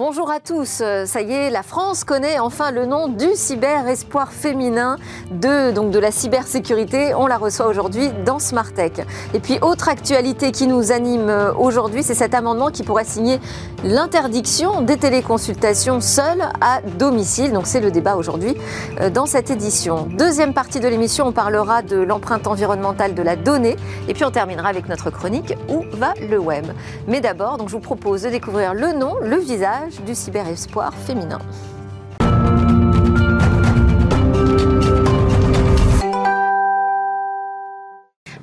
Bonjour à tous. Ça y est, la France connaît enfin le nom du cyber espoir féminin de, donc de la cybersécurité. On la reçoit aujourd'hui dans Smartech. Et puis, autre actualité qui nous anime aujourd'hui, c'est cet amendement qui pourrait signer l'interdiction des téléconsultations seules à domicile. Donc, c'est le débat aujourd'hui euh, dans cette édition. Deuxième partie de l'émission, on parlera de l'empreinte environnementale de la donnée. Et puis, on terminera avec notre chronique Où va le web? Mais d'abord, donc, je vous propose de découvrir le nom, le visage du cyber-espoir féminin.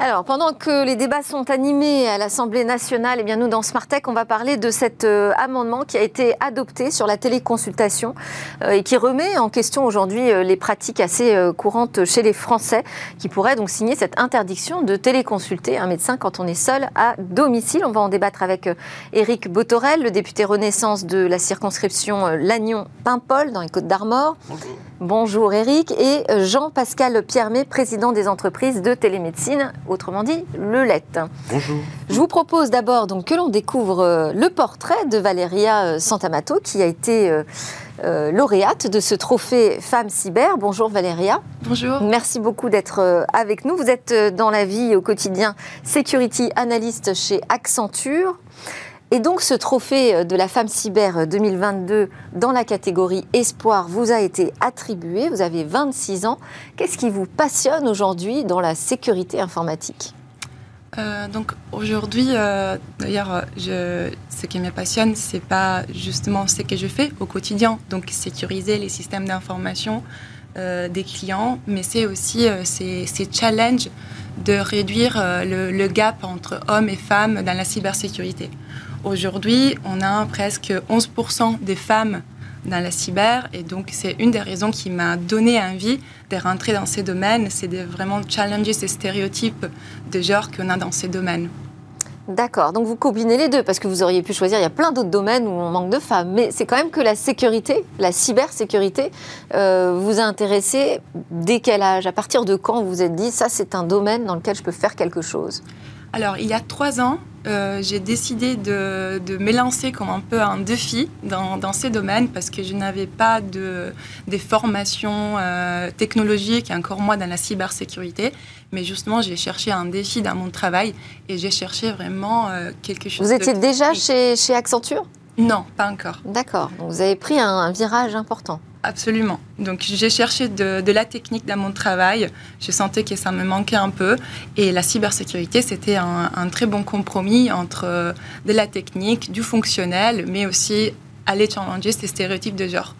Alors, pendant que les débats sont animés à l'Assemblée nationale, eh bien nous, dans Smartech, on va parler de cet euh, amendement qui a été adopté sur la téléconsultation euh, et qui remet en question aujourd'hui euh, les pratiques assez courantes chez les Français, qui pourraient donc signer cette interdiction de téléconsulter un médecin quand on est seul à domicile. On va en débattre avec Éric Botorel, le député Renaissance de la circonscription Lannion-Paimpol dans les Côtes d'Armor. Bonjour. Bonjour Éric et Jean-Pascal Piermet, président des entreprises de télémédecine autrement dit le LET. Bonjour. Je vous propose d'abord donc que l'on découvre euh, le portrait de Valéria euh, Santamato qui a été euh, lauréate de ce trophée Femme Cyber. Bonjour Valéria. Bonjour. Merci beaucoup d'être avec nous. Vous êtes dans la vie au quotidien Security Analyst chez Accenture. Et donc ce trophée de la femme cyber 2022 dans la catégorie Espoir vous a été attribué. Vous avez 26 ans. Qu'est-ce qui vous passionne aujourd'hui dans la sécurité informatique? Euh, donc aujourd'hui, euh, d'ailleurs, ce qui me passionne, c'est pas justement ce que je fais au quotidien, donc sécuriser les systèmes d'information euh, des clients, mais c'est aussi ces, ces, challenges de réduire le, le, gap entre hommes et femmes dans la cybersécurité. Aujourd'hui, on a presque 11% des femmes dans la cyber et donc c'est une des raisons qui m'a donné envie de rentrer dans ces domaines, c'est de vraiment challenger ces stéréotypes de genre qu'on a dans ces domaines. D'accord, donc vous combinez les deux parce que vous auriez pu choisir, il y a plein d'autres domaines où on manque de femmes, mais c'est quand même que la sécurité, la cybersécurité, euh, vous a intéressé dès quel âge? À partir de quand vous vous êtes dit, ça c'est un domaine dans lequel je peux faire quelque chose? Alors, il y a trois ans, euh, j'ai décidé de, de m'élancer comme un peu un défi dans, dans ces domaines parce que je n'avais pas de, des formations euh, technologiques, encore moins dans la cybersécurité. Mais justement, j'ai cherché un défi dans mon travail et j'ai cherché vraiment euh, quelque chose. Vous étiez déjà chez, chez Accenture? Non, pas encore. D'accord. Donc, vous avez pris un virage important. Absolument. Donc j'ai cherché de, la technique dans mon travail. Je sentais que ça me manquait un peu. Et la cybersécurité, c'était un, très bon compromis entre euh, de la technique, du fonctionnel, mais aussi aller challenger ces stéréotypes de genre.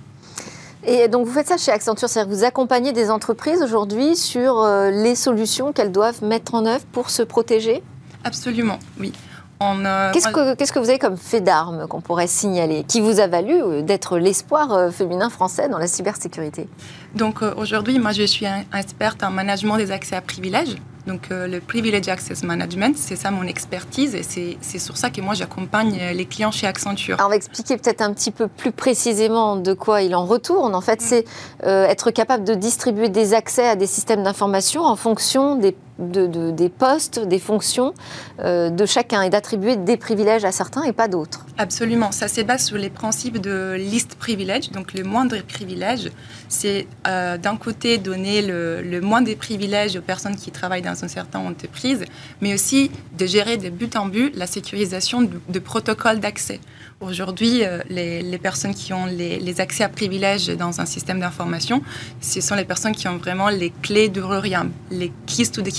Et donc vous faites ça chez Accenture, c'est-à-dire que vous accompagnez des entreprises aujourd'hui sur euh, les solutions qu'elles doivent mettre en œuvre pour se protéger? Absolument, oui. Qu'est-ce que, vous avez comme fait d'armes qu'on pourrait signaler, qui vous a valu euh, d'être l'espoir euh, féminin français dans la cybersécurité? Donc euh, aujourd'hui, moi je suis experte en management des accès à privilèges. Donc le Privilege Access Management, c'est ça mon expertise et c'est sur ça que moi j'accompagne les clients chez Accenture. Alors on va expliquer peut-être un petit peu plus précisément de quoi il en retourne. En fait, mm. c'est être capable de distribuer des accès à des systèmes d'information en fonction des de, des postes, des fonctions euh, de chacun et d'attribuer des privilèges à certains et pas d'autres. Absolument. Ça se base sur les principes de liste privilège. Donc, le moindre privilège, c'est euh, d'un côté donner le, le moindre privilèges aux personnes qui travaillent dans une certaine entreprise, mais aussi de gérer de but en but la sécurisation de, protocoles d'accès. Aujourd'hui, euh, les, personnes qui ont les, accès à privilèges dans un système d'information, ce sont les personnes qui ont vraiment les clés de Roriam, les keys to the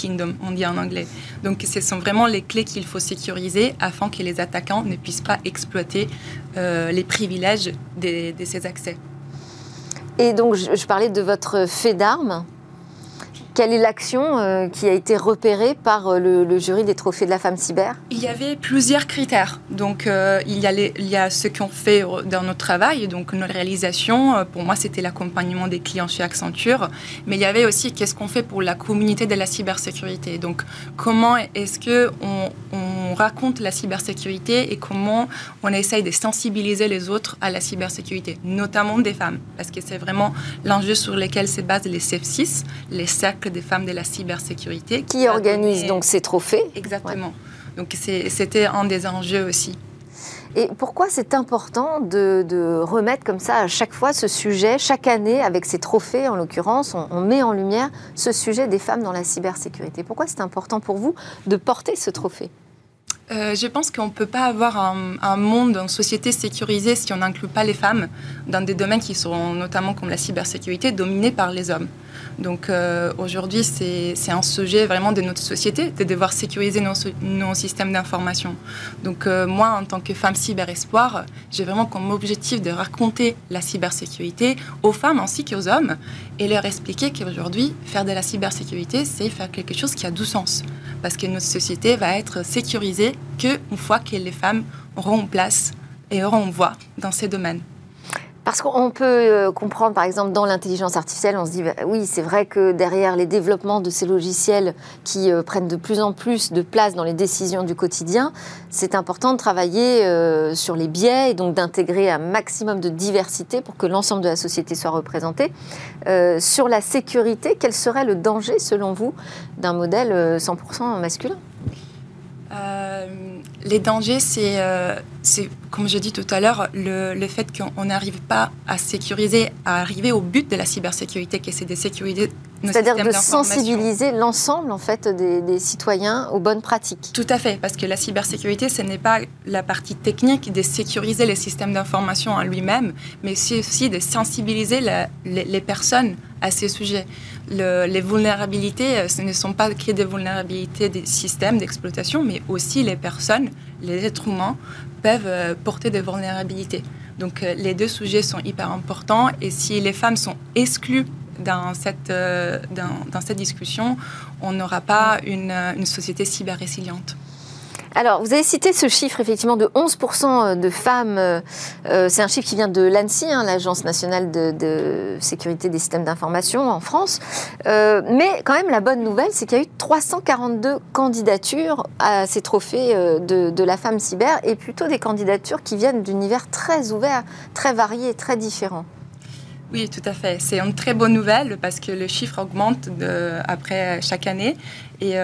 on dit en anglais. Donc, ce sont vraiment les clés qu'il faut sécuriser afin que les attaquants ne puissent pas exploiter euh, les privilèges de, ces accès. Et donc, je parlais de votre fait d'armes. Quelle est l'action euh, qui a été repérée par euh, le, jury des trophées de la femme cyber? Il y avait plusieurs critères. Donc, euh, il, y a ce qu'on fait dans notre travail, donc nos réalisations. Pour moi, c'était l'accompagnement des clients chez Accenture. Mais il y avait aussi qu'est-ce qu'on fait pour la communauté de la cybersécurité. Donc, comment est-ce qu'on on raconte la cybersécurité et comment on essaye de sensibiliser les autres à la cybersécurité, notamment des femmes, parce que c'est vraiment l'enjeu sur lequel se basent les CEF6, les cercles des femmes de la cybersécurité. Qui organise donc ces trophées Exactement. Donc c'était un des enjeux aussi. Et pourquoi c'est important de, remettre comme ça à chaque fois ce sujet, chaque année, avec ces trophées en l'occurrence, on, met en lumière ce sujet des femmes dans la cybersécurité Pourquoi c'est important pour vous de porter ce trophée? Euh, je pense qu'on ne peut pas avoir un, monde, une société sécurisée si on n'inclut pas les femmes dans des domaines qui sont notamment comme la cybersécurité dominés par les hommes. Donc euh, aujourd'hui, c'est un sujet vraiment de notre société, de devoir sécuriser nos, systèmes d'information. Donc euh, moi, en tant que femme cyber-espoir, j'ai vraiment comme objectif de raconter la cybersécurité aux femmes ainsi qu'aux hommes et leur expliquer qu'aujourd'hui, faire de la cybersécurité, c'est faire quelque chose qui a du sens. Parce que notre société va être sécurisée qu'une fois que les femmes auront place et auront voix dans ces domaines. Parce qu'on peut euh, comprendre, par exemple, dans l'intelligence artificielle, on se dit, bah oui, c'est vrai que derrière les développements de ces logiciels qui euh, prennent de plus en plus de place dans les décisions du quotidien, c'est important de travailler euh, sur les biais et donc d'intégrer un maximum de diversité pour que l'ensemble de la société soit représentée. sur la sécurité, quel serait le danger, selon vous, d'un modèle 100% masculin? Les dangers, euh, c'est, comme je dis tout à l'heure, le, fait qu'on n'arrive pas à sécuriser, à arriver au but de la cybersécurité, qui est de sécuriser nos C'est-à-dire de sensibiliser l'ensemble en fait des, citoyens aux bonnes pratiques. Tout à fait, parce que la cybersécurité, ce n'est pas la partie technique de sécuriser les systèmes d'information en lui-même, mais c'est aussi de sensibiliser les personnes à ces sujets les vulnérabilités, euh, ce ne sont pas que des vulnérabilités des systèmes d'exploitation, mais aussi les personnes, les êtres humains peuvent euh, porter des vulnérabilités. Donc euh, les deux sujets sont hyper importants et si les femmes sont exclues dans cette, dans, cette discussion, on n'aura pas une, une société cyber résiliente. Alors, vous avez cité ce chiffre, effectivement, de 11% euh, de femmes. Euh, euh, c'est un chiffre qui vient de l'ANSI, hein, l'Agence nationale de, sécurité des systèmes d'information en France. mais quand même, la bonne nouvelle, c'est qu'il y a eu 342 candidatures à ces trophées de, la femme cyber, et plutôt des candidatures qui viennent d'univers très ouverts, très variés, très différents. Oui, tout à fait. C'est une très bonne nouvelle parce que le chiffre augmente après chaque année. Et,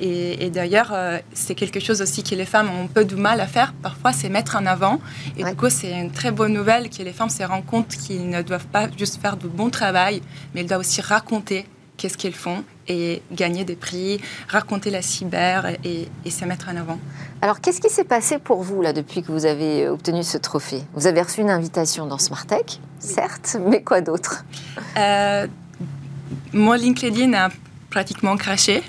et, d'ailleurs, euh, c'est quelque chose aussi que les femmes ont un peu du mal à faire. Parfois, c'est mettre en avant. Et du coup, c'est une très bonne nouvelle que les femmes se rendent compte qu'ils ne doivent pas juste faire du bon travail, mais elles doivent aussi raconter qu'est-ce qu'elles font et gagner des prix, raconter la cyber et, se mettre en avant. Alors, qu'est-ce qui s'est passé pour vous là depuis que vous avez obtenu ce trophée? Vous avez reçu une invitation dans Smartech, certes, mais quoi d'autre? Euh, Moi, LinkedIn a pratiquement craché.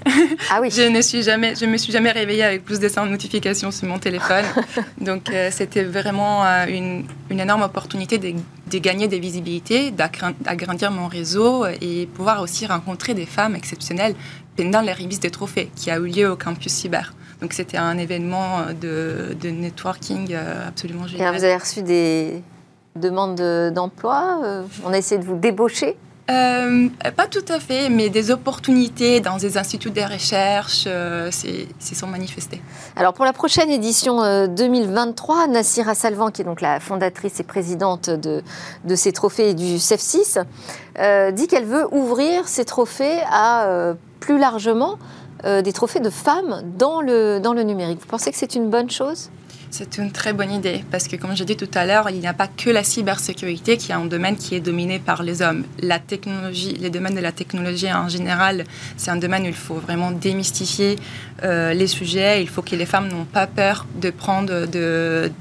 Ah oui. je ne suis jamais, je me suis jamais réveillée avec plus de 100 notifications sur mon téléphone. Donc euh, c'était vraiment euh, une, une, énorme opportunité de, de gagner des visibilités, d'agrandir mon réseau et pouvoir aussi rencontrer des femmes exceptionnelles pendant les remises des trophées qui a eu lieu au campus cyber. Donc c'était un événement de, de networking euh, absolument génial. Et vous avez reçu des demandes d'emploi On a essayé de vous débaucher euh, pas tout à fait, mais des opportunités dans des instituts de recherche euh, s'y sont manifestées. Alors pour la prochaine édition 2023, euh, Nassira Salvan, qui est donc la fondatrice et présidente de, de ces trophées du CEF6, dit qu'elle veut ouvrir ces trophées à plus largement des trophées de femmes dans le, dans le numérique. Vous pensez que c'est une bonne chose? C'est une très bonne idée parce que, comme j'ai dit tout à l'heure, il n'y a pas que la cybersécurité qui est un domaine qui est dominé par les hommes. La technologie, les domaines de la technologie en général, c'est un domaine où il faut vraiment démystifier euh, les sujets. Il faut que les femmes n'ont pas peur de prendre de,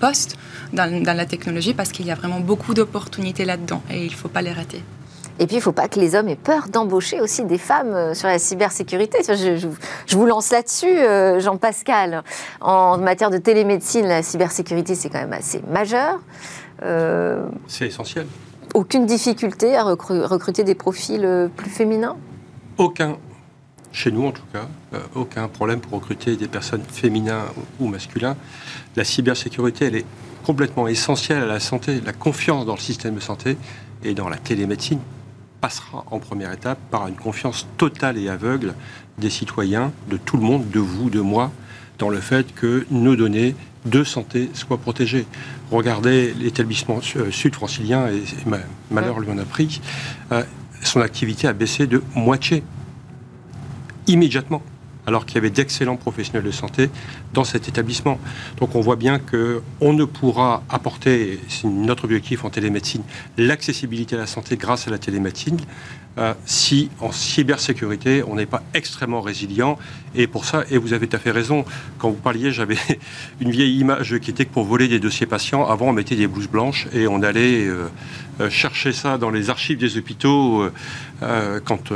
postes dans la technologie parce qu'il y a vraiment beaucoup d'opportunités là-dedans et il ne faut pas les rater. Et puis, il ne faut pas que les hommes aient peur d'embaucher aussi des femmes euh, sur la cybersécurité. Je, vous lance là-dessus, euh, Jean-Pascal. En matière de télémédecine, la cybersécurité, c'est quand même assez majeur. Euh, c'est essentiel. Aucune difficulté à recruter des profils plus féminins? Aucun. Chez nous, en tout cas, aucun problème pour recruter des personnes féminines ou masculines. La cybersécurité, elle est complètement essentielle à la santé, la confiance dans le système de santé et dans la télémédecine passera en première étape par une confiance totale et aveugle des citoyens, de tout le monde, de vous, de moi, dans le fait que nos données de santé soient protégées. Regardez l'établissement euh, sud-francilien, et, malheur lui en a pris, son activité a baissé de moitié, immédiatement. Alors qu'il y avait d'excellents professionnels de santé dans cet établissement. Donc on voit bien qu'on ne pourra apporter, c'est notre objectif en télémédecine, l'accessibilité à la santé grâce à la télémédecine, euh, si en cybersécurité, on n'est pas extrêmement résilient. Et pour ça, et vous avez tout à fait raison, quand vous parliez, j'avais une vieille image qui était que pour voler des dossiers patients, avant on mettait des blouses blanches et on allait euh, euh, chercher ça dans les archives des hôpitaux quand...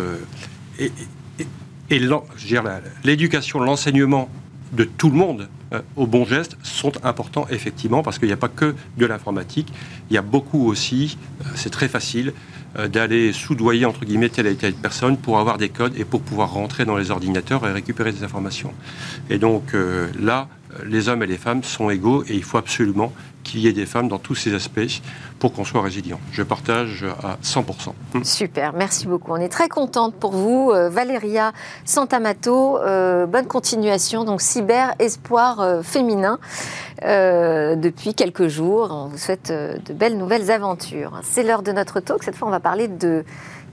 et, et l'éducation, l'enseignement de tout le monde au bon geste sont importants effectivement parce qu'il n'y a pas que de l'informatique, il y a beaucoup aussi, c'est très facile, euh, d'aller soudoyer entre guillemets telle et telle personne pour avoir des codes et pour pouvoir rentrer dans les ordinateurs et récupérer des informations. Et donc euh, là, les hommes et les femmes sont égaux et il faut absolument qu'il y ait des femmes dans tous ces aspects pour qu'on soit résilient. Je partage à 100%. Hum. Super, merci beaucoup. On est très contente pour vous, euh, Valéria Santamato. Euh, bonne continuation, donc Cyber Espoir euh, Féminin. depuis quelques jours, on vous souhaite de belles nouvelles aventures. C'est l'heure de notre talk. Cette fois, on va parler de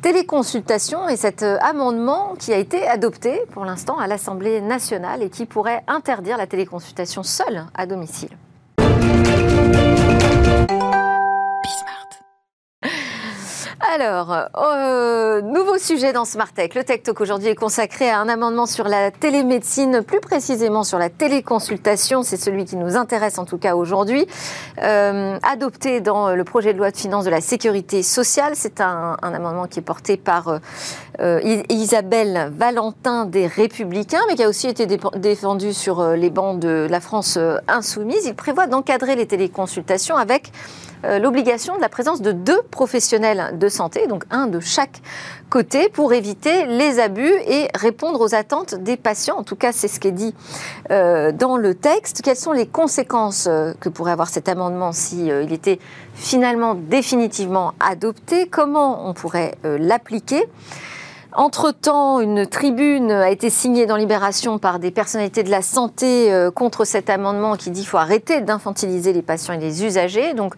téléconsultation et cet amendement qui a été adopté pour l'instant à l'Assemblée nationale et qui pourrait interdire la téléconsultation seule à domicile. Alors, euh, nouveau sujet dans Smart Tech. Le Tech Talk aujourd'hui est consacré à un amendement sur la télémédecine, plus précisément sur la téléconsultation. C'est celui qui nous intéresse en tout cas aujourd'hui. Euh, adopté dans le projet de loi de finances de la sécurité sociale. C'est un, amendement qui est porté par euh, Isabelle Valentin des Républicains, mais qui a aussi été défendu sur les bancs de la France insoumise. Il prévoit d'encadrer les téléconsultations avec l'obligation de la présence de deux professionnels de santé, donc un de chaque côté, pour éviter les abus et répondre aux attentes des patients. En tout cas, c'est ce qui est dit euh, dans le texte. Quelles sont les conséquences euh, que pourrait avoir cet amendement si il était finalement définitivement adopté? Comment on pourrait l'appliquer? Entre-temps, une tribune a été signée dans Libération par des personnalités de la santé euh, contre cet amendement qui dit qu'il faut arrêter d'infantiliser les patients et les usagers. Donc,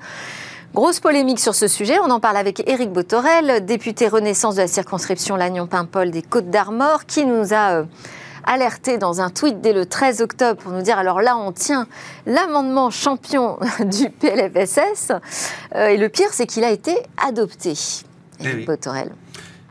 Grosse polémique sur ce sujet. On en parle avec Éric Botorel, député Renaissance de la circonscription Lannion-Paimpol des Côtes d'Armor, qui nous a euh, alerté dans un tweet dès le 13 octobre pour nous dire alors là, on tient l'amendement champion du PLFSS. Euh, et le pire, c'est qu'il a été adopté. Eh Éric Botorel.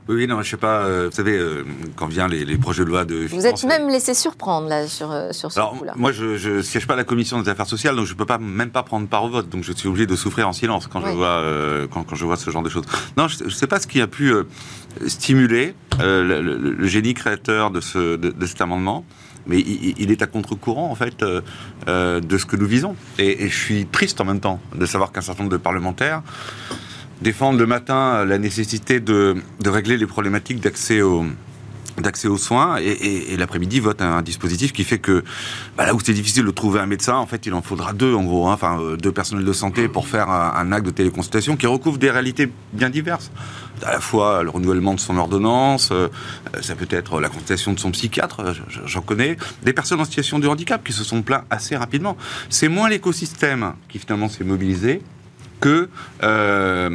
Oui, non, je sais pas. Euh, vous savez, euh, quand vient les, les, projets de loi de. Vous êtes même laissé surprendre là sur euh, sur ce coup-là. Moi, je, ne siège pas à la commission des affaires sociales, donc je peux pas même pas prendre part au vote. Donc je suis obligé de souffrir en silence quand je vois quand, quand, je vois ce genre de choses. Non, je, ne sais pas ce qui a pu stimuler le, génie créateur de ce de, cet amendement mais il, est à contre-courant en fait de ce que nous visons. Et, et, je suis triste en même temps de savoir qu'un certain nombre de parlementaires défendre le matin la nécessité de, régler les problématiques d'accès aux soins et, l'après-midi vote un, dispositif qui fait que bah, là où c'est difficile de trouver un médecin, en fait il en faudra deux en gros, hein, enfin euh, deux personnels de santé pour faire un, acte de téléconsultation qui recouvre des réalités bien diverses. À la fois le renouvellement de son ordonnance, euh, ça peut être la consultation de son psychiatre, j'en connais, des personnes en situation de handicap qui se sont plaints assez rapidement. C'est moins l'écosystème qui finalement s'est mobilisé que euh,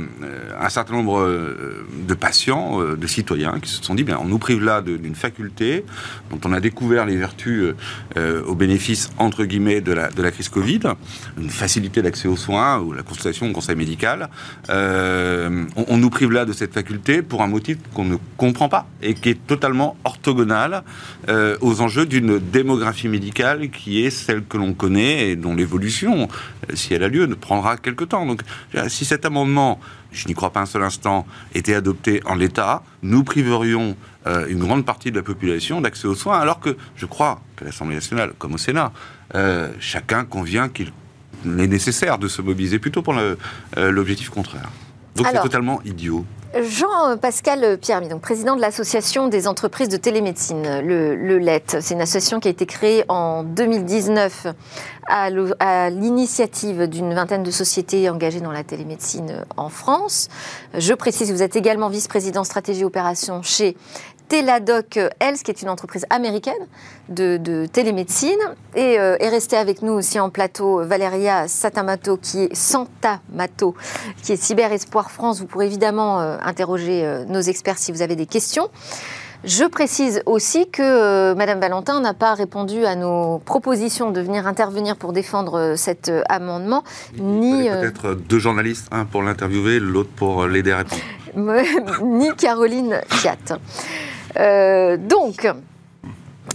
un certain nombre euh, de patients, euh, de citoyens, qui se sont dit, bien, on nous prive là d'une faculté dont on a découvert les vertus au bénéfice, entre guillemets, de la, crise Covid, une facilité d'accès aux soins ou la consultation au conseil médical. On, on, nous prive là de cette faculté pour un motif qu'on ne comprend pas et qui est totalement orthogonal aux enjeux d'une démographie médicale qui est celle que l'on connaît et dont l'évolution, si elle a lieu, ne prendra quelque temps. Donc, si cet amendement, je n'y crois pas un seul instant, était adopté en l'état, nous priverions euh, une grande partie de la population d'accès aux soins, alors que je crois que l'Assemblée nationale, comme au Sénat, euh, chacun convient qu'il est nécessaire de se mobiliser plutôt pour euh, l'objectif contraire. Donc c'est totalement idiot. Jean-Pascal Pierre, donc président de l'Association des entreprises de télémédecine, le, le LET. C'est une association qui a été créée en 2019 à l'initiative d'une vingtaine de sociétés engagées dans la télémédecine en France. Je précise, vous êtes également vice-président stratégie opération chez Teladoc Health, qui est une entreprise américaine de, télémédecine. Et euh, est restée avec nous aussi en plateau Valéria Satamato, qui est Santamato, qui est Cyber Espoir France. Vous pourrez évidemment euh, interroger euh, nos experts si vous avez des questions. Je précise aussi que Madame Valentin n'a pas répondu à nos propositions de venir intervenir pour défendre cet amendement, ni peut-être deux journalistes, un pour l'interviewer, l'autre pour l'aider à répondre. ni Caroline Fiat. Donc,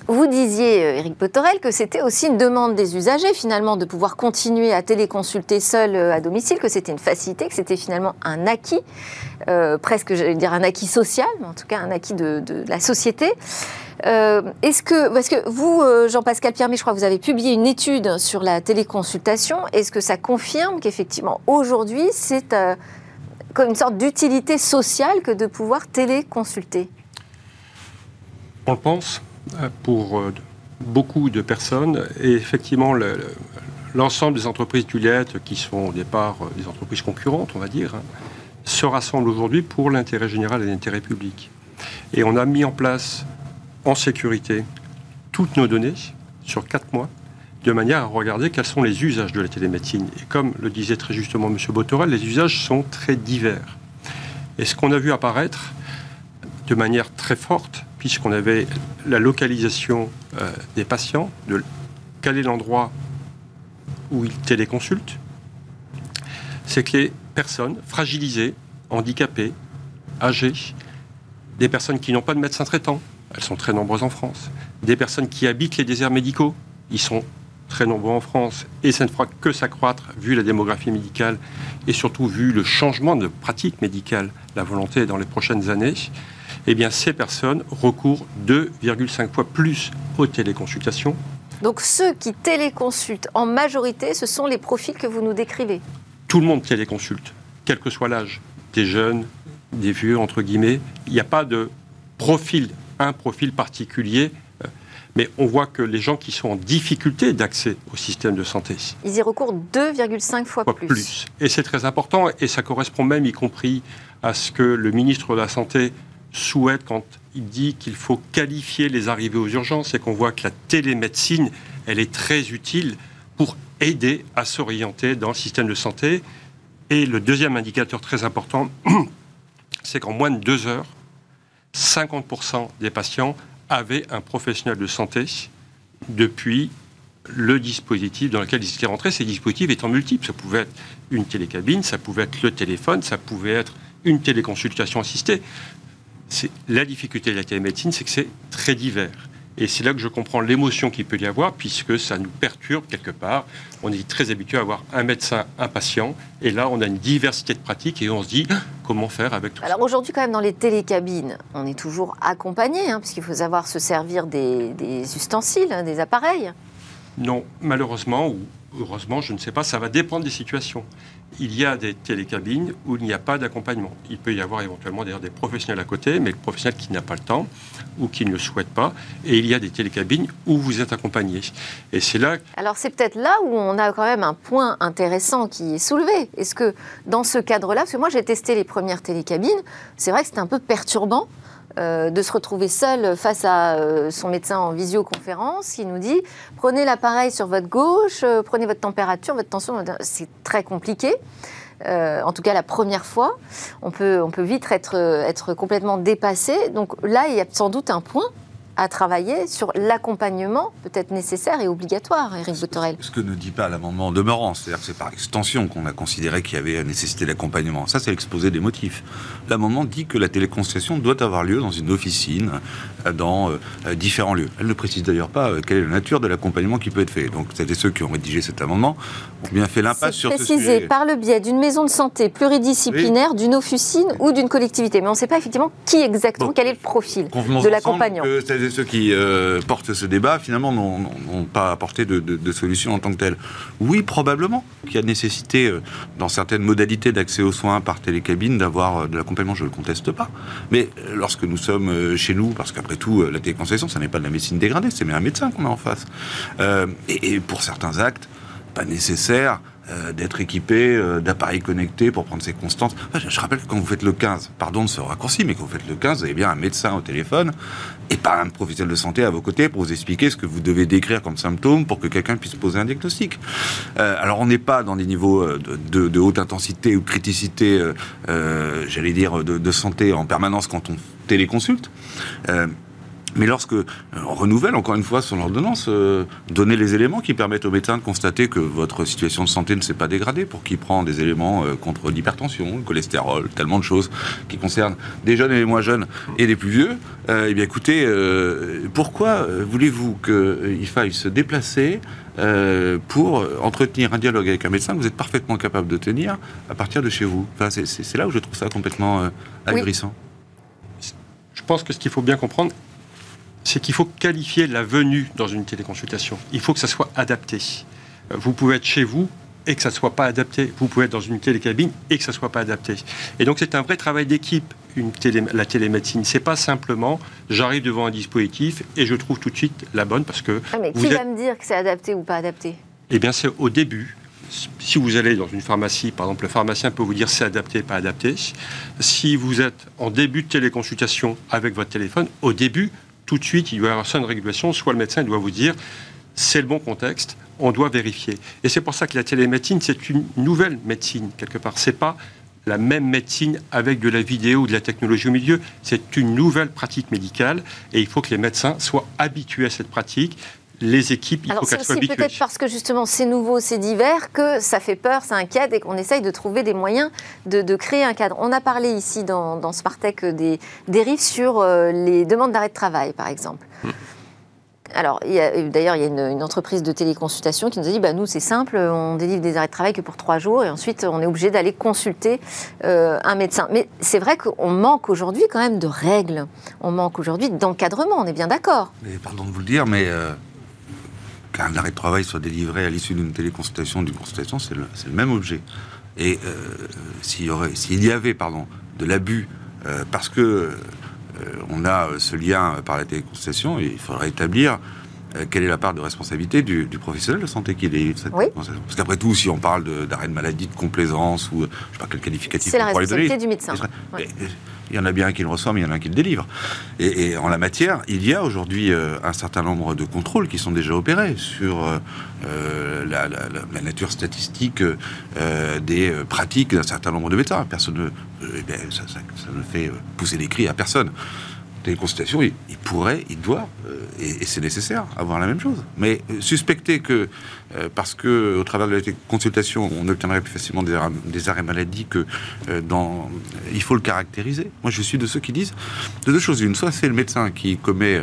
vous disiez, euh, Éric Potorel, que c'était aussi une demande des usagers, finalement, de pouvoir continuer à téléconsulter seul euh, à domicile, que c'était une facilité, que c'était finalement un acquis, euh, presque, j'allais dire un acquis social, mais en tout cas un acquis de, la société. Est-ce que, parce que vous, Jean-Pascal Pierre, je crois que vous avez publié une étude sur la téléconsultation. Est-ce que ça confirme qu'effectivement, aujourd'hui, c'est comme une sorte d'utilité sociale que de pouvoir téléconsulter? On le pense pour euh, beaucoup de personnes. Et effectivement, l'ensemble des entreprises du LED, qui sont au départ euh, des entreprises concurrentes, on va dire, hein, se rassemblent aujourd'hui pour l'intérêt général et l'intérêt public. Et on a mis en place en sécurité toutes nos données sur quatre mois, de manière à regarder quels sont les usages de la télémédecine. Et comme le disait très justement M. Botorel, les usages sont très divers. Et ce qu'on a vu apparaître de manière très forte, puisqu'on avait la localisation euh, des patients, de quel est l'endroit où ils téléconsultent, c'est que les personnes fragilisées, handicapées, âgées, des personnes qui n'ont pas de médecin traitant, elles sont très nombreuses en France, des personnes qui habitent les déserts médicaux, ils sont très nombreux en France, et ça ne fera que s'accroître vu la démographie médicale et surtout vu le changement de pratique médicale, la volonté dans les prochaines années eh bien, ces personnes recourent 2,5 fois plus aux téléconsultations. Donc ceux qui téléconsultent en majorité, ce sont les profils que vous nous décrivez Tout le monde téléconsulte, quel que soit l'âge, des jeunes, des vieux, entre guillemets. Il n'y a pas de profil, un profil particulier euh, mais on voit que les gens qui sont en difficulté d'accès au système de santé. Ils y recourent 2,5 fois, fois plus. plus. Et c'est très important, et ça correspond même, y compris à ce que le ministre de la Santé souhaite quand il dit qu'il faut qualifier les arrivées aux urgences et qu'on voit que la télémédecine, elle est très utile pour aider à s'orienter dans le système de santé. Et le deuxième indicateur très important, c'est qu'en moins de deux heures, 50% des patients avaient un professionnel de santé depuis le dispositif dans lequel ils étaient rentrés, ces dispositifs étant multiples. Ça pouvait être une télécabine, ça pouvait être le téléphone, ça pouvait être une téléconsultation assistée la difficulté de la télémédecine, c'est que c'est très divers. Et c'est là que je comprends l'émotion qu'il peut y avoir, puisque ça nous perturbe quelque part. On est très habitué à avoir un médecin, un patient, et là, on a une diversité de pratiques, et on se dit comment faire avec tout Alors aujourd'hui, quand même, dans les télécabines, on est toujours accompagné, hein, puisqu'il faut savoir se servir des, ustensiles, hein, des appareils. Non, malheureusement, ou heureusement, je ne sais pas, ça va dépendre des situations il y a des télécabines où il n'y a pas d'accompagnement. Il peut y avoir éventuellement d'ailleurs des professionnels à côté, mais le professionnel qui n'a pas le temps ou qui ne le souhaite pas. Et il y a des télécabines où vous êtes accompagné. Et c'est là. Alors c'est peut-être là où on a quand même un point intéressant qui est soulevé. Est-ce que dans ce cadre-là, parce que moi j'ai testé les premières télécabines, c'est vrai que c'est un peu perturbant. Euh, de se retrouver seul face à euh, son médecin en visioconférence qui nous dit prenez l'appareil sur votre gauche, euh, prenez votre température, votre tension. C'est très compliqué. en tout cas, la première fois, on peut, vite être complètement dépassé. Donc là, il y a sans doute un point à travailler sur l'accompagnement peut-être nécessaire et obligatoire, Eric Botorel. Ce que ne dit pas l'amendement demeurant, c'est-à-dire que c'est par extension qu'on a considéré qu'il y avait nécessité d'accompagnement. Ça, c'est l'exposé des motifs. L'amendement dit que la téléconsultation doit avoir lieu dans une officine, euh, dans euh, différents lieux. Elle ne précise d'ailleurs pas euh, quelle est la nature de l'accompagnement qui peut être fait. Donc, c'était ceux qui ont rédigé cet amendement ont bien fait l'impasse sur précisé ce sujet. par le biais d'une maison de santé pluridisciplinaire, d'une officine ou d'une collectivité. Mais on ne sait pas effectivement qui exactement, quel est le profil de l'accompagnant ceux qui euh, portent ce débat, finalement, n'ont pas apporté de, solution en tant que telle. Oui, probablement qu'il y a nécessité, euh, dans certaines modalités d'accès aux soins par télécabine, d'avoir euh, de l'accompagnement, je ne le conteste pas. Mais lorsque nous sommes chez nous, parce qu'après tout, la téléconsultation, ça n'est pas de la médecine dégradée, c'est un médecin qu'on a en face. et, et pour certains actes, pas nécessaire euh, d'être équipé euh, d'appareils connectés pour prendre ses constantes. Je, rappelle que quand vous faites le 15, pardon de ce raccourci, mais quand vous faites le 15, vous avez bien un médecin au téléphone et pas un professionnel de santé à vos côtés pour vous expliquer ce que vous devez décrire comme symptômes pour que quelqu'un puisse poser un diagnostic. Euh, alors on n'est pas dans des niveaux de, haute intensité ou criticité, j'allais dire, de, santé en permanence quand on téléconsulte, Mais lorsque euh, on renouvelle encore une fois son ordonnance, euh, donner les éléments qui permettent au médecin de constater que votre situation de santé ne s'est pas dégradée, pour qu'il prend des éléments euh, contre l'hypertension, le cholestérol, tellement de choses qui concernent des jeunes et des moins jeunes et des plus vieux. eh bien, écoutez, pourquoi voulez-vous qu'il faille se déplacer pour entretenir un dialogue avec un médecin que vous êtes parfaitement capable de tenir à partir de chez vous? Enfin, C'est là où je trouve ça complètement agressant. Je pense que ce qu'il faut bien comprendre, c'est qu'il faut qualifier la venue dans une téléconsultation. Il faut que ça soit adapté. Euh, vous pouvez être chez vous et que ça ne soit pas adapté. Vous pouvez être dans une télécabine et que ça ne soit pas adapté. Et donc c'est un vrai travail d'équipe, télé, la télémédecine. C'est pas simplement j'arrive devant un dispositif et je trouve tout de suite la bonne parce que. Ah, mais qui va me dire que c'est adapté ou pas adapté? Eh bien c'est au début. Si vous allez dans une pharmacie, par exemple, le pharmacien peut vous dire c'est adapté, pas adapté. Si vous êtes en début de téléconsultation avec votre téléphone, au début, tout de suite, il doit y avoir soit une régulation, soit le médecin doit vous dire c'est le bon contexte, on doit vérifier. Et c'est pour ça que la télémédecine, c'est une nouvelle médecine, quelque part. C'est pas la même médecine avec de la vidéo ou de la technologie au milieu. C'est une nouvelle pratique médicale et il faut que les médecins soient habitués à cette pratique, les équipes, il faut qu'elles soient habituées. peut-être parce que justement c'est nouveau, c'est divers, que ça fait peur, ça inquiète et qu'on essaye de trouver des moyens de, créer un cadre. On a parlé ici dans, dans Spartech des dérives sur euh, les demandes d'arrêt de travail, par exemple. Hmm. Alors, d'ailleurs, il y a une, entreprise de téléconsultation qui nous a dit, bah, nous, c'est simple, on délivre des arrêts de travail que pour trois jours, et ensuite, on est obligé d'aller consulter euh, un médecin. Mais c'est vrai qu'on manque aujourd'hui quand même de règles, on manque aujourd'hui d'encadrement, on est bien d'accord. Mais pardon de vous le dire, mais euh, qu'un arrêt de travail soit délivré à l'issue d'une téléconsultation, d'une consultation, c'est le, même objet. Et euh, s'il y, avait pardon, de l'abus, euh, parce que euh, on a ce lien par la téléconsultation, il faudrait établir quelle est la part de responsabilité du, professionnel de santé qui délivre cette oui. Parce qu'après tout, si on parle d'arrêt de, maladie, de complaisance, ou je sais pas quel qualificatif... C'est la responsabilité du médecin. Il y en a bien qui le reçoit, mais il y en a un qui le délivre. Et, en la matière, il y a aujourd'hui euh, un certain nombre de contrôles qui sont déjà opérés sur euh, euh, la, nature statistique des pratiques d'un certain nombre de médecins. Personne ne, eh ça, ne fait pousser des cris à personne des consultations, il, pourrait, il doit, et, c'est nécessaire, avoir la même chose. Mais suspecter que, parce que au travers de la consultation, on obtiendrait plus facilement des, des arrêts maladie que dans... il faut le caractériser. Moi, je suis de ceux qui disent de deux choses. Une, soit c'est le médecin qui commet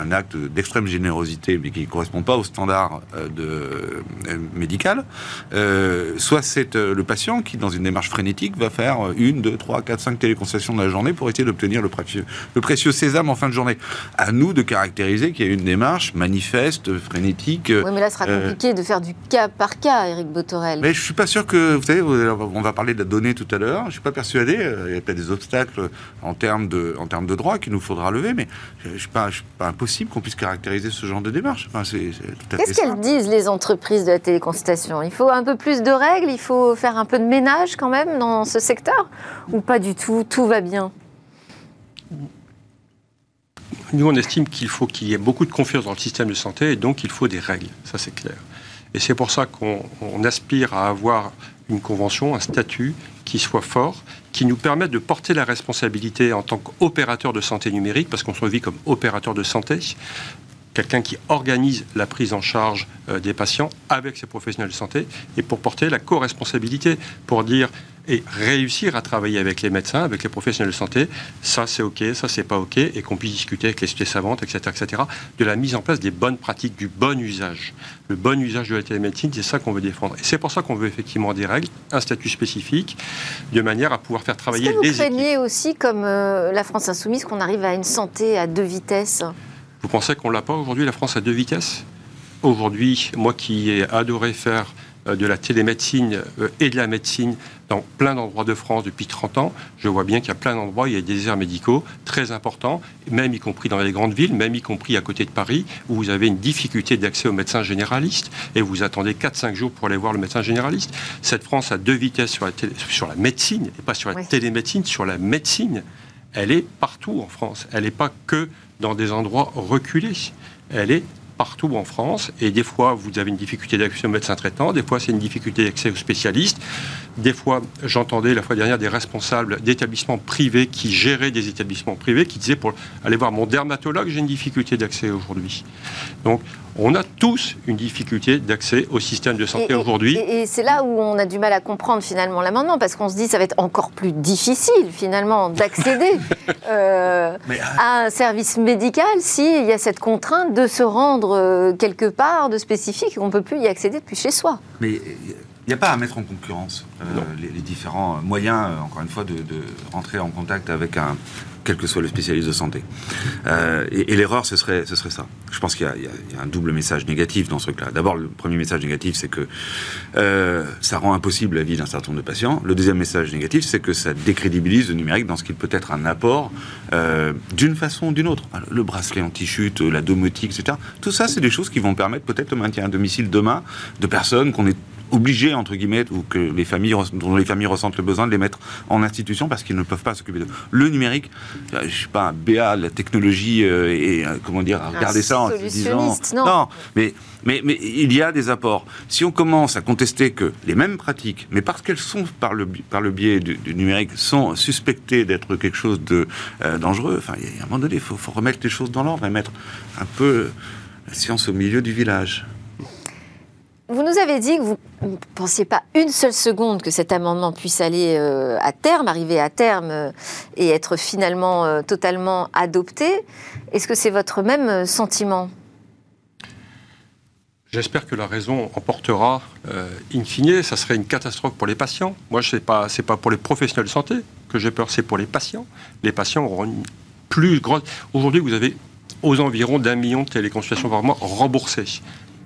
un acte d'extrême générosité, mais qui ne correspond pas aux standards euh, de, euh, médical, euh, soit c'est le patient qui, dans une démarche frénétique, va faire une, deux, trois, quatre, cinq téléconsultations de la journée pour essayer d'obtenir le précieux, le précieux sésame en fin de journée. À nous de caractériser qu'il y a une démarche manifeste, frénétique. Oui, mais là, ce sera compliqué de faire du cas par cas, Eric Botorel. Mais je suis pas sûr que, vous savez, on va parler de la donnée tout à l'heure, je suis pas persuadé, il y a peut-être des obstacles en termes de, en termes de droit qu'il nous faudra lever, mais je suis pas, je suis pas impossible qu'on puisse caractériser ce genre de démarche. Enfin, Qu'est-ce qu'elles disent, les entreprises de la téléconsultation? Il faut un peu plus de règles, il faut faire un peu de ménage quand même dans ce secteur? Ou pas du tout Tout va bien? Nous, on estime qu'il faut qu'il y ait beaucoup de confiance dans le système de santé et donc il faut des règles. Ça, c'est clair. Et c'est pour ça qu'on aspire à avoir une convention, un statut qui soit fort, qui nous permette de porter la responsabilité en tant qu'opérateur de santé numérique, parce qu'on se vit comme opérateur de santé, quelqu'un qui organise la prise en charge euh, des patients avec ses professionnels de santé, et pour porter la co-responsabilité, pour dire et réussir à travailler avec les médecins, avec les professionnels de santé, ça c'est OK, ça c'est pas OK, et qu'on puisse discuter avec les sociétés savantes, etc., etc., de la mise en place des bonnes pratiques, du bon usage. Le bon usage de la télémédecine, c'est ça qu'on veut défendre. Et c'est pour ça qu'on veut effectivement des règles, un statut spécifique, de manière à pouvoir faire travailler les équipes. Vous craignez aussi, comme euh, la France insoumise, qu'on arrive à une santé à deux vitesses? Vous pensez qu'on l'a pas aujourd'hui, la France à deux vitesses? Aujourd'hui, moi qui ai adoré faire euh, de la télémédecine euh, et de la médecine dans plein d'endroits de France depuis 30 ans. Je vois bien qu'il y a plein d'endroits, il y a des déserts médicaux très importants, même y compris dans les grandes villes, même y compris à côté de Paris, où vous avez une difficulté d'accès au médecin généraliste et vous attendez 4-5 jours pour aller voir le médecin généraliste. Cette France a deux vitesses sur la, sur la médecine, et pas sur la télémédecine, sur la médecine. Elle est partout en France. Elle n'est pas que dans des endroits reculés. Elle est partout en France. Et des fois, vous avez une difficulté d'accès au médecin traitant, des fois, c'est une difficulté d'accès aux spécialistes. Des fois, j'entendais la fois dernière des responsables d'établissements privés qui géraient des établissements privés qui disaient pour aller voir mon dermatologue, j'ai une difficulté d'accès aujourd'hui. Donc, on a tous une difficulté d'accès au système de santé aujourd'hui. Et, c'est là où on a du mal à comprendre finalement l'amendement, parce qu'on se dit que ça va être encore plus difficile finalement d'accéder euh, à un service médical s'il y a cette contrainte de se rendre euh, quelque part de spécifique et qu'on ne peut plus y accéder depuis chez soi. Mais il n'y a pas à mettre en concurrence euh, les, différents moyens, encore une fois, de, de, rentrer en contact avec un, quel que soit le spécialiste de santé. Euh, et, l'erreur, ce serait, ce serait ça. Je pense qu'il y, a un double message négatif dans ce truc-là. D'abord, le premier message négatif, c'est que euh, ça rend impossible la vie d'un certain nombre de patients. Le deuxième message négatif, c'est que ça décrédibilise le numérique dans ce qu'il peut être un apport euh, d'une façon ou d'une autre. Le bracelet anti-chute, la domotique, etc. Tout ça, c'est des choses qui vont permettre peut-être le maintien à domicile demain de personnes qu'on est obligés, entre guillemets, ou que les familles, dont les familles ressentent le besoin de les mettre en institution parce qu'ils ne peuvent pas s'occuper d'eux. Le numérique, euh, je suis pas un BA de la technologie euh, et, euh, comment dire, regarder ça en se disant. Non, non mais, mais, mais il y a des apports. Si on commence à contester que les mêmes pratiques, mais parce qu'elles sont par le, par le biais du, numérique, sont suspectées d'être quelque chose de dangereux, enfin, il y a un moment donné, il faut, faut remettre les choses dans l'ordre et mettre un peu la science au milieu du village. Vous nous avez dit que vous ne pensiez pas une seule seconde que cet amendement puisse aller euh, à terme, arriver à terme euh, et être finalement euh, totalement adopté. Est-ce que c'est votre même sentiment? J'espère que la raison emportera in fine. Ça serait une catastrophe pour les patients. Moi, ce n'est pas, pas pour les professionnels de santé que j'ai peur, c'est pour les patients. Les patients auront une plus grosse. Aujourd'hui, vous avez aux environs d'un million de téléconsultations par mois remboursées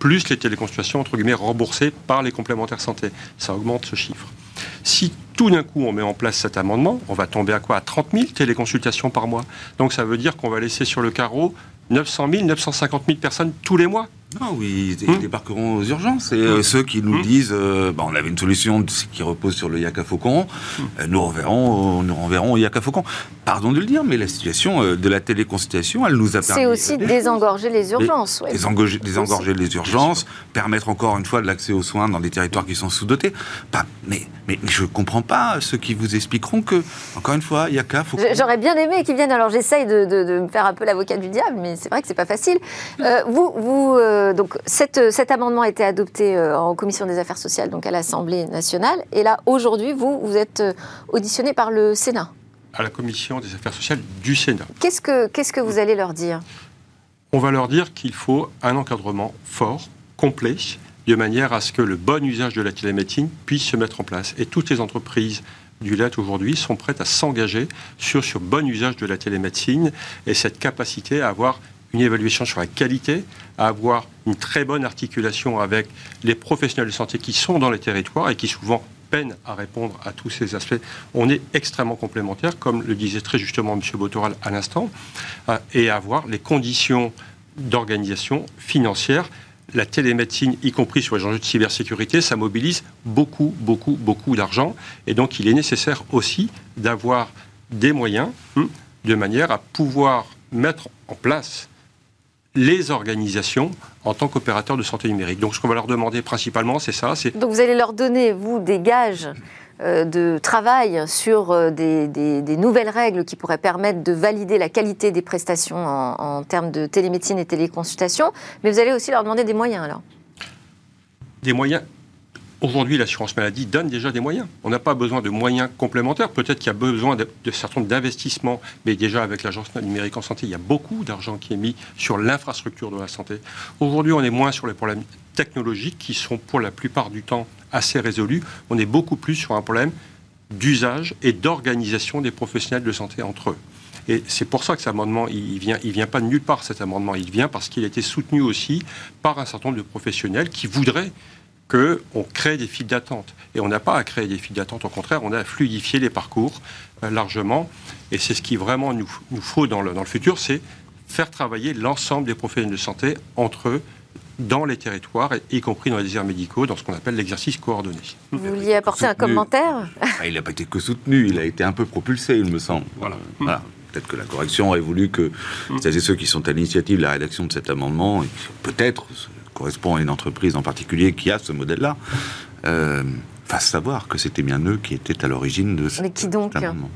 plus les téléconsultations, entre guillemets, remboursées par les complémentaires santé. Ça augmente ce chiffre. Si tout d'un coup on met en place cet amendement, on va tomber à quoi? À 30 000 téléconsultations par mois. Donc ça veut dire qu'on va laisser sur le carreau 900 000, 950 000 personnes tous les mois. Non, oui, ils, hmm. débarqueront aux urgences. Et euh, hmm. ceux qui nous hmm. disent, euh, bah, on avait une solution qui repose sur le Yaka Faucon, euh, nous renverrons, nous renverrons au Yaka Faucon. Pardon de le dire, mais la situation de la téléconsultation, elle nous a permis. C'est aussi désengorger les urgences. Désengorger, les urgences, permettre encore une fois de l'accès aux soins dans des territoires qui sont sous-dotés. mais, mais je ne comprends pas ceux qui vous expliqueront que, encore une fois, Yaka Faucon. J'aurais bien aimé qu'ils viennent. Alors j'essaye de, de, me faire un peu l'avocat du diable, mais c'est vrai que c'est pas facile. vous. vous euh, donc cet amendement a été adopté euh, en commission des affaires sociales, donc à l'Assemblée nationale. Et là, aujourd'hui, vous, vous êtes euh, auditionné par le Sénat. À la commission des affaires sociales du Sénat. Qu'est-ce que, qu'est-ce que vous allez leur dire? On va leur dire qu'il faut un encadrement fort, complet, de manière à ce que le bon usage de la télémédecine puisse se mettre en place. Et toutes les entreprises du LET aujourd'hui sont prêtes à s'engager sur ce bon usage de la télémédecine et cette capacité à avoir une évaluation sur la qualité, à avoir une très bonne articulation avec les professionnels de santé qui sont dans les territoires et qui souvent peinent à répondre à tous ces aspects. On est extrêmement complémentaires, comme le disait très justement M. Botoral à l'instant, euh, et avoir les conditions d'organisation financière. La télémédecine, y compris sur les enjeux de cybersécurité, ça mobilise beaucoup, beaucoup, beaucoup d'argent. Et donc, il est nécessaire aussi d'avoir des moyens hum, de manière à pouvoir mettre en place les organisations en tant qu'opérateurs de santé numérique. Donc ce qu'on va leur demander principalement, c'est ça. Donc vous allez leur donner, vous, des gages euh, de travail sur euh, des, nouvelles règles qui pourraient permettre de valider la qualité des prestations en, en termes de télémédecine et téléconsultation, mais vous allez aussi leur demander des moyens alors Des moyens Aujourd'hui, l'assurance maladie donne déjà des moyens. On n'a pas besoin de moyens complémentaires. Peut-être qu'il y a besoin de, certains d'investissements, mais déjà avec l'agence numérique en santé, il y a beaucoup d'argent qui est mis sur l'infrastructure de la santé. Aujourd'hui, on est moins sur les problèmes technologiques qui sont pour la plupart du temps assez résolus. On est beaucoup plus sur un problème d'usage et d'organisation des professionnels de santé entre eux. Et c'est pour ça que cet amendement, il vient, il vient pas de nulle part, cet amendement. Il vient parce qu'il a été soutenu aussi par un certain nombre de professionnels qui voudraient qu'on crée des files d'attente. Et on n'a pas à créer des files d'attente, au contraire, on a à fluidifier les parcours euh, largement. Et c'est ce qui vraiment nous, nous faut dans le, dans le futur, c'est faire travailler l'ensemble des professionnels de santé entre eux dans les territoires, y compris dans les déserts médicaux, dans ce qu'on appelle l'exercice coordonné. Vous vouliez apporter un commentaire? Ah, Il n'a pas été que soutenu, il a été un peu propulsé, il me semble. Voilà. voilà. peut-être que la correction aurait voulu que mmh. celles et ceux qui sont à l'initiative de la rédaction de cet amendement, peut-être correspond à une entreprise en particulier qui a ce modèle-là, euh, fassent savoir que c'était bien eux qui étaient à l'origine de Mais qui donc amendement.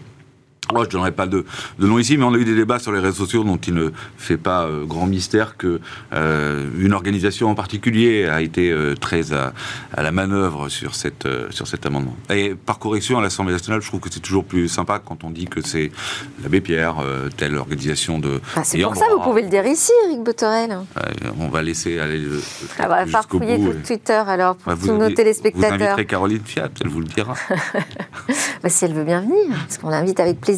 Je ne donnerai pas de, de, nom ici, mais on a eu des débats sur les réseaux sociaux dont il ne fait pas euh, grand mystère que euh, une organisation en particulier a été euh, très à, à, la manœuvre sur, cette, euh, sur cet amendement. Et par correction, à l'Assemblée nationale, je trouve que c'est toujours plus sympa quand on dit que c'est l'abbé Pierre, telle organisation de... Ah, c'est pour ça, vous pouvez le dire ici, Eric Botorel. on va laisser aller le, ah, bah, farfouiller tout le Twitter, alors, pour tous nos téléspectateurs. Vous inviterez Caroline Fiat, elle vous le dira. bah, si elle veut bien venir, parce qu'on l'invite avec plaisir.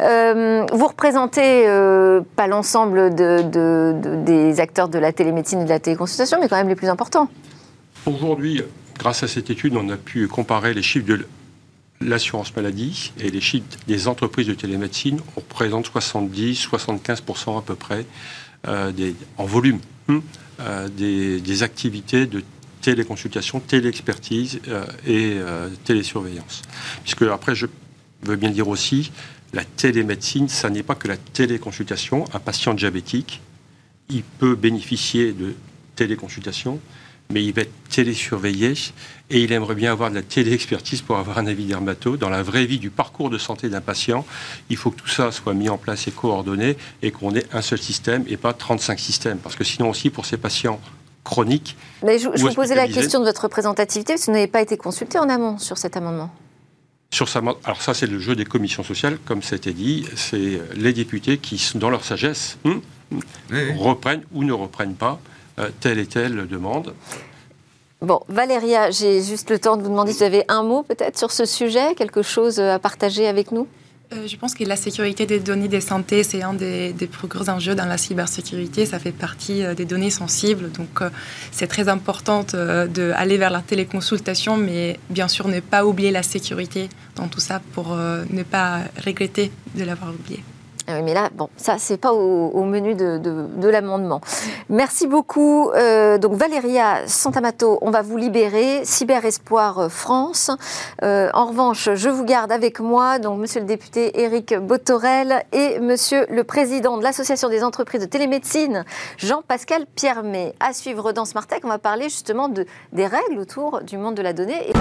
Euh, vous représentez euh, pas l'ensemble de, de, de, des acteurs de la télémédecine et de la téléconsultation, mais quand même les plus importants. Aujourd'hui, grâce à cette étude, on a pu comparer les chiffres de l'assurance maladie et les chiffres des entreprises de télémédecine. On représente 70-75% à peu près euh, en volume hein, euh, des, activités de téléconsultation, téléexpertise euh, et télésurveillance. Puisque après, je veux bien dire aussi, la télémédecine, ça n'est pas que la téléconsultation. Un patient diabétique, il peut bénéficier de téléconsultation, mais il va être télésurveillé et il aimerait bien avoir de la téléexpertise pour avoir un avis dermato. Dans la vraie vie du parcours de santé d'un patient, il faut que tout ça soit mis en place et coordonné et qu'on ait un seul système et pas 35 systèmes. Parce que sinon aussi, pour ces patients chroniques... Mais je, je vous posais la question de votre représentativité, parce que vous n'avez pas été consulté en amont sur cet amendement. Sur sa, alors ça, c'est le jeu des commissions sociales, comme été dit. C'est les députés qui, dans leur sagesse, hum, oui. reprennent ou ne reprennent pas euh, telle et telle demande. Bon, Valéria, j'ai juste le temps de vous demander si vous avez un mot peut-être sur ce sujet, quelque chose à partager avec nous? Euh, je pense que la sécurité des données de santé, c'est un des, plus gros enjeux dans la cybersécurité. Ça fait partie euh, des données sensibles. Donc, euh, c'est très important d'aller vers la téléconsultation, mais bien sûr, ne pas oublier la sécurité dans tout ça pour ne pas regretter de l'avoir oublié. Ah oui, mais là, bon, ça, c'est pas au, menu de, de, de l'amendement. Merci beaucoup. Euh, donc, Valéria Santamato, on va vous libérer. Cyber Espoir France. Euh, en revanche, je vous garde avec moi, donc, monsieur le député Éric Botorel et monsieur le président de l'Association des entreprises de télémédecine, Jean-Pascal Piermet. À suivre dans Smartech, on va parler justement de, des règles autour du monde de la donnée.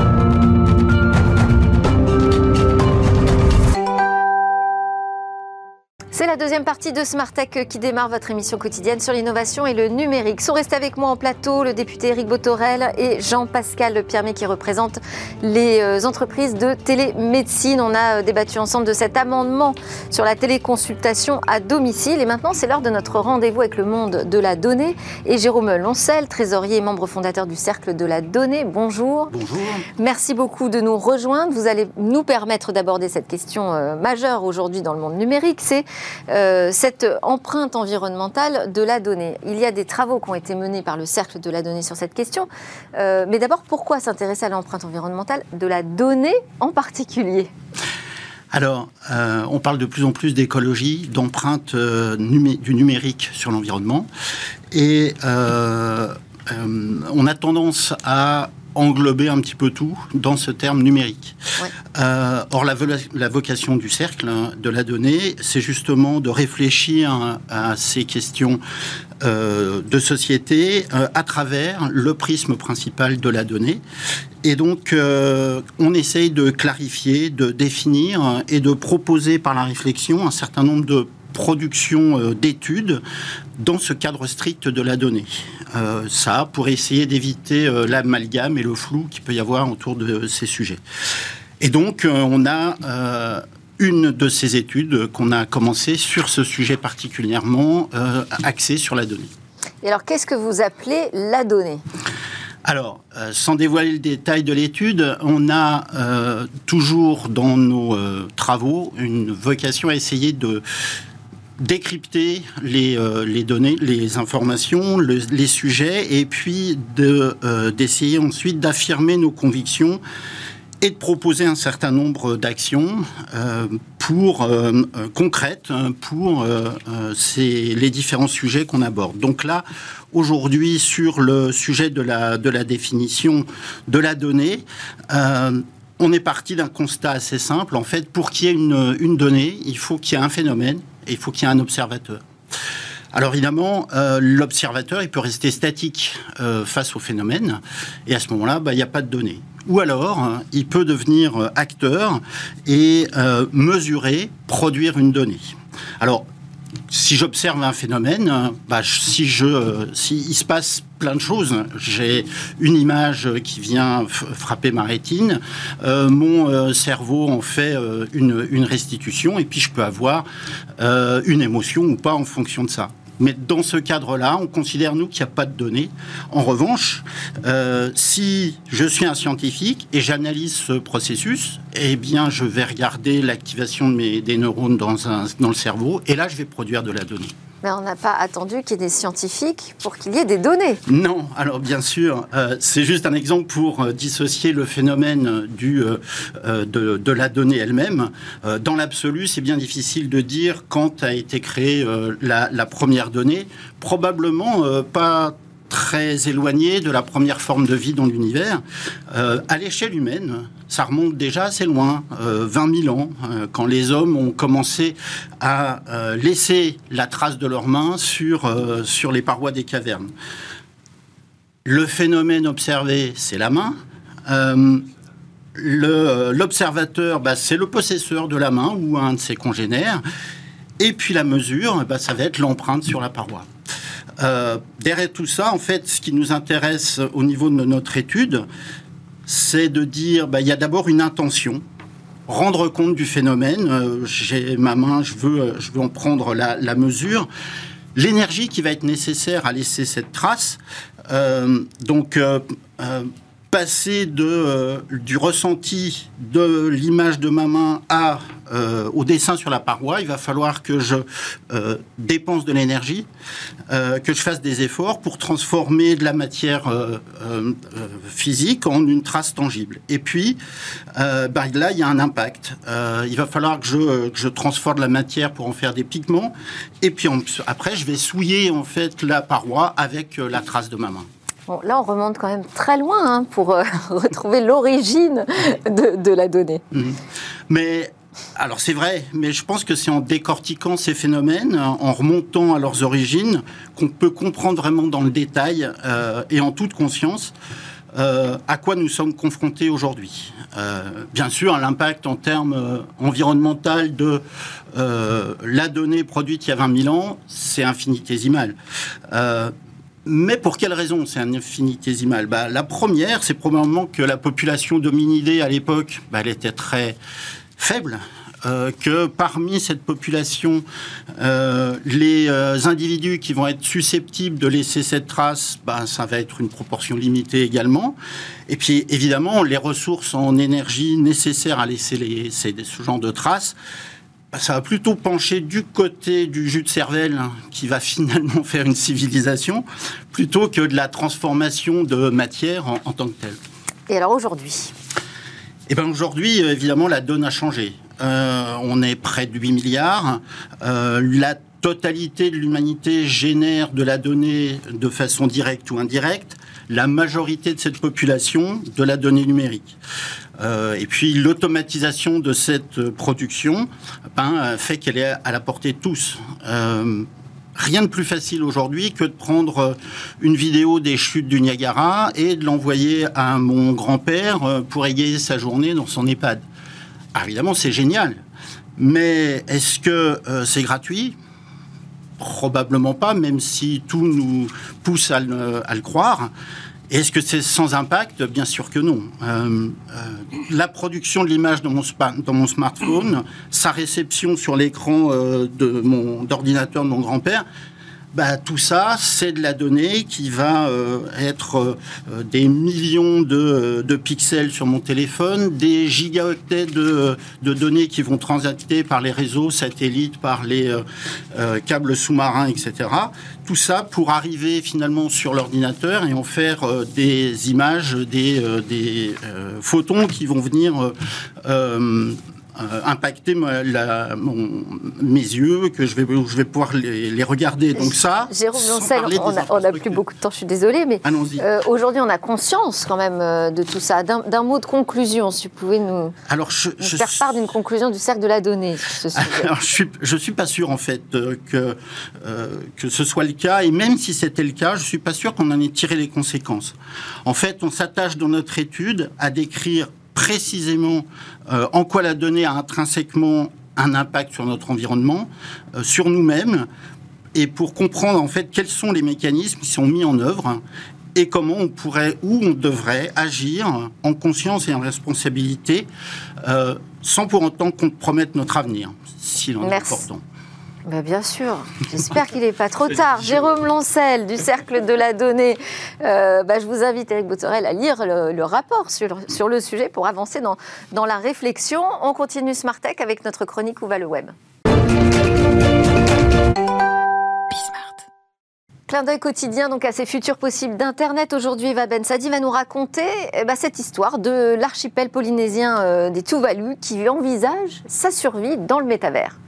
C'est la deuxième partie de Smart Tech qui démarre votre émission quotidienne sur l'innovation et le numérique. Sont restés avec moi en plateau le député Eric Botorel et Jean-Pascal Piermet qui représentent les entreprises de télémédecine. On a débattu ensemble de cet amendement sur la téléconsultation à domicile. Et maintenant, c'est l'heure de notre rendez-vous avec le monde de la donnée. Et Jérôme Loncel, trésorier et membre fondateur du Cercle de la Donnée. Bonjour. Bonjour. Merci beaucoup de nous rejoindre. Vous allez nous permettre d'aborder cette question majeure aujourd'hui dans le monde numérique. C'est euh, cette empreinte environnementale de la donnée. Il y a des travaux qui ont été menés par le Cercle de la donnée sur cette question. Euh, mais d'abord, pourquoi s'intéresser à l'empreinte environnementale de la donnée en particulier? Alors, euh, on parle de plus en plus d'écologie, d'empreinte du numérique sur l'environnement. Et on a tendance à englober un petit peu tout dans ce terme numérique. Ouais. Euh, or, la, la, vocation du cercle de la donnée, c'est justement de réfléchir à ces questions euh, de société euh, à travers le prisme principal de la donnée. Et donc, euh, on essaye de clarifier, de définir et de proposer par la réflexion un certain nombre de production euh, d'études dans ce cadre strict de la donnée. Euh, ça, pour essayer d'éviter euh, l'amalgame et le flou qu'il peut y avoir autour de ces sujets. Et donc, on a une de ces études qu'on a commencé sur ce sujet particulièrement axé sur la donnée. Et alors, qu'est-ce que vous appelez la donnée? Alors, euh, sans dévoiler le détail de l'étude, on a euh, toujours dans nos euh, travaux une vocation à essayer de décrypter les, euh, les, données, les informations, le, les sujets, et puis d'essayer euh, ensuite d'affirmer nos convictions et de proposer un certain nombre d'actions euh, pour concrètes pour euh, ces, les différents sujets qu'on aborde. Donc là, aujourd'hui, sur le sujet de la, définition de la donnée, on est parti d'un constat assez simple. En fait, pour qu'il y ait une donnée, il faut qu'il y ait un phénomène il faut qu'il y ait un observateur. Alors évidemment, euh, l'observateur, il peut rester statique euh, face au phénomène, et à ce moment-là, bah, il n'y a pas de données. Ou alors, hein, il peut devenir euh, acteur et mesurer, produire une donnée. Alors, si j'observe un phénomène, bah, si je, si il se passe plein de choses, j'ai une image qui vient frapper ma rétine, mon cerveau en fait une, une, restitution, et puis je peux avoir une émotion ou pas en fonction de ça. Mais dans ce cadre-là, on considère, nous, qu'il n'y a pas de données. En revanche, euh, si je suis un scientifique et j'analyse ce processus, eh bien, je vais regarder l'activation des neurones dans le cerveau, et là, je vais produire de la donnée. Mais on n'a pas attendu qu'il y ait des scientifiques pour qu'il y ait des données. Non, alors bien sûr, euh, c'est juste un exemple pour euh, dissocier le phénomène du, euh, de, la donnée elle-même. dans l'absolu, c'est bien difficile de dire quand a été créée la, première donnée. Probablement pas très éloigné de la première forme de vie dans l'univers. Euh, à l'échelle humaine, ça remonte déjà assez loin, 20 euh, 000 ans, euh, quand les hommes ont commencé à laisser la trace de leurs mains sur, les parois des cavernes. Le phénomène observé, c'est la main. L'observateur, bah, c'est le possesseur de la main ou un de ses congénères. Et puis la mesure, bah, ça va être l'empreinte sur la paroi. Euh, derrière tout ça, en fait, ce qui nous intéresse au niveau de notre étude, c'est de dire, bah, il y a d'abord une intention, rendre compte du phénomène. Euh, j'ai ma main, je veux, je veux en prendre la, mesure. L'énergie qui va être nécessaire à laisser cette trace. Euh, donc, passer de, euh, du ressenti de l'image de ma main euh, au dessin sur la paroi, il va falloir que je euh, dépense de l'énergie, que je fasse des efforts pour transformer de la matière physique en une trace tangible. Et puis, bah, là, il y a un impact. il va falloir que je, transforme la matière pour en faire des pigments. Et puis après, je vais souiller en fait la paroi avec la trace de ma main là, on remonte quand même très loin hein, pour euh, retrouver l'origine de, la donnée. Mhm. Mais alors c'est vrai, mais je pense que c'est en décortiquant ces phénomènes, en remontant à leurs origines, qu'on peut comprendre vraiment dans le détail euh, et en toute conscience euh, à quoi nous sommes confrontés aujourd'hui. bien sûr, l'impact en termes environnementaux de la donnée produite il y a 20 000 ans, c'est infinitésimal. Mais pour quelle raison? C'est un infinitésimal bah, La première, c'est probablement que la population dominidée à l'époque, bah, elle était très faible. Euh, que parmi cette population, euh, les euh, individus qui vont être susceptibles de laisser cette trace, bah, ça va être une proportion limitée également. Et puis évidemment, les ressources en énergie nécessaires à laisser les, ce genre de traces, ça va plutôt pencher du côté du jus de cervelle hein, qui va finalement faire une civilisation plutôt que de la transformation de matière en, tant que telle. Et alors aujourd'hui? Eh bien aujourd'hui, euh, évidemment, la donne a changé. Euh, on est près de 8 milliards. Euh, la totalité de l'humanité génère de la donnée de façon directe ou indirecte. La majorité de cette population de la donnée numérique. Euh, et puis l'automatisation de cette production ben, fait qu'elle est à la portée de tous. Euh, rien de plus facile aujourd'hui que de prendre une vidéo des chutes du Niagara et de l'envoyer à mon grand-père euh, pour égayer sa journée dans son EHPAD. Ah, évidemment, c'est génial. Mais est-ce que c'est gratuit? Probablement pas, même si tout nous pousse à le croire. Est-ce que c'est sans impact? Bien sûr que non. Euh, euh, la production de l'image dans mon, smartphone, sa réception sur l'écran euh, de mon d'ordinateur de mon grand-père, bah, tout ça, c'est de la donnée qui va euh, être euh, des millions de, pixels sur mon téléphone, des gigaoctets de, données qui vont transiter par les réseaux satellites, par les euh, câbles sous-marins, etc. Tout ça pour arriver finalement sur l'ordinateur et en faire des images, des, des photons qui vont venir euh, impacter la, mes yeux, que je vais, je vais pouvoir les, regarder. Donc ça, Jérôme Lancel, on n'a plus beaucoup de temps, je suis désolée, mais euh, aujourd'hui on a conscience quand même euh, de tout ça. D'un mot de conclusion, si vous pouvez nous, Alors je, faire part d'une conclusion du cercle de la donnée Alors je suis, je suis pas sûr en fait que, que ce soit le cas, et même si c'était le cas, je suis pas sûr qu'on en ait tiré les conséquences. En fait, on s'attache dans notre étude à décrire précisément euh, en quoi la donnée a intrinsèquement un impact sur notre environnement, euh, sur nous-mêmes, et pour comprendre en fait quels sont les mécanismes qui sont mis en œuvre et comment on pourrait ou on devrait agir en conscience et en responsabilité euh, sans pour autant compromettre notre avenir, si l'on est important. Bah, bien sûr, j'espère qu'il n'est pas trop tard. Jérôme Lancel du Cercle de la Donnée, euh, bah, je vous invite, Eric Botorel, à lire le, rapport sur, sur, le sujet pour avancer dans, dans la réflexion. On continue Smart Tech avec notre chronique Où va le web? Clin d'œil quotidien donc à ces futurs possibles d'Internet. Aujourd'hui, Eva Ben Sadi va nous raconter eh ben, cette histoire de l'archipel polynésien euh, des Tuvalu qui envisage sa survie dans le métavers.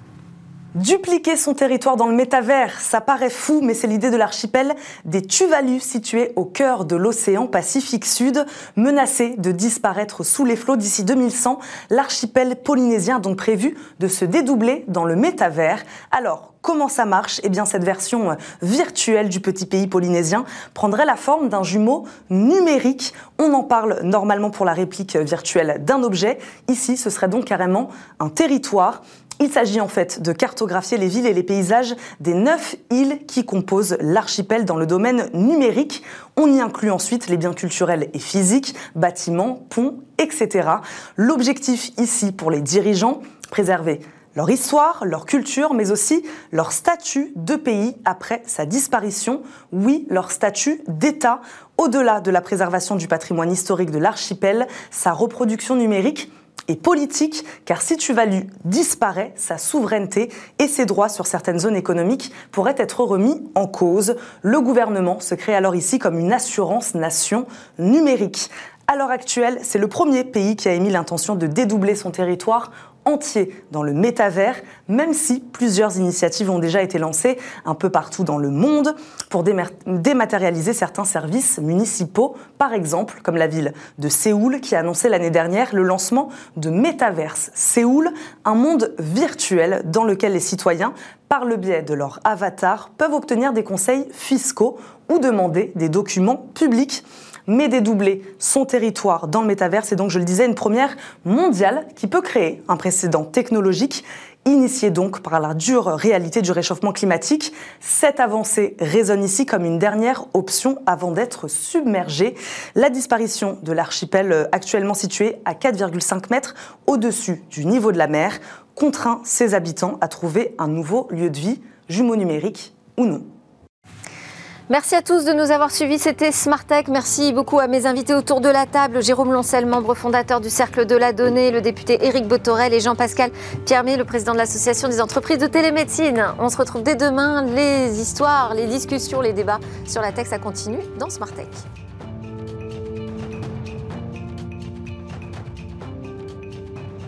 Dupliquer son territoire dans le métavers, ça paraît fou, mais c'est l'idée de l'archipel des Tuvalu situé au cœur de l'océan Pacifique Sud, menacé de disparaître sous les flots d'ici 2100. L'archipel polynésien a donc prévu de se dédoubler dans le métavers. Alors, Comment ça marche? Eh bien, cette version virtuelle du petit pays polynésien prendrait la forme d'un jumeau numérique. On en parle normalement pour la réplique virtuelle d'un objet. Ici, ce serait donc carrément un territoire. Il s'agit en fait de cartographier les villes et les paysages des neuf îles qui composent l'archipel dans le domaine numérique. On y inclut ensuite les biens culturels et physiques, bâtiments, ponts, etc. L'objectif ici pour les dirigeants, préserver leur histoire, leur culture, mais aussi leur statut de pays après sa disparition. Oui, leur statut d'État. Au-delà de la préservation du patrimoine historique de l'archipel, sa reproduction numérique et politique, car si Tuvalu disparaît, sa souveraineté et ses droits sur certaines zones économiques pourraient être remis en cause. Le gouvernement se crée alors ici comme une assurance nation numérique. À l'heure actuelle, c'est le premier pays qui a émis l'intention de dédoubler son territoire entier dans le métavers, même si plusieurs initiatives ont déjà été lancées un peu partout dans le monde pour dématérialiser certains services municipaux, par exemple comme la ville de Séoul qui a annoncé l'année dernière le lancement de Metaverse Séoul, un monde virtuel dans lequel les citoyens, par le biais de leur avatar, peuvent obtenir des conseils fiscaux ou demander des documents publics mais dédoubler son territoire dans le métavers. C'est donc, je le disais, une première mondiale qui peut créer un précédent technologique initié donc par la dure réalité du réchauffement climatique. Cette avancée résonne ici comme une dernière option avant d'être submergée. La disparition de l'archipel euh, actuellement situé à 4,5 mètres au-dessus du niveau de la mer contraint ses habitants à trouver un nouveau lieu de vie, jumeau numérique ou non. Merci à tous de nous avoir suivis. C'était Smartech. Merci beaucoup à mes invités autour de la table. Jérôme Loncel, membre fondateur du Cercle de la Donnée, le député Éric Botorel et Jean-Pascal Piermé, le président de l'Association des entreprises de télémédecine. On se retrouve dès demain. Les histoires, les discussions, les débats sur la tech, ça continue dans Smartech.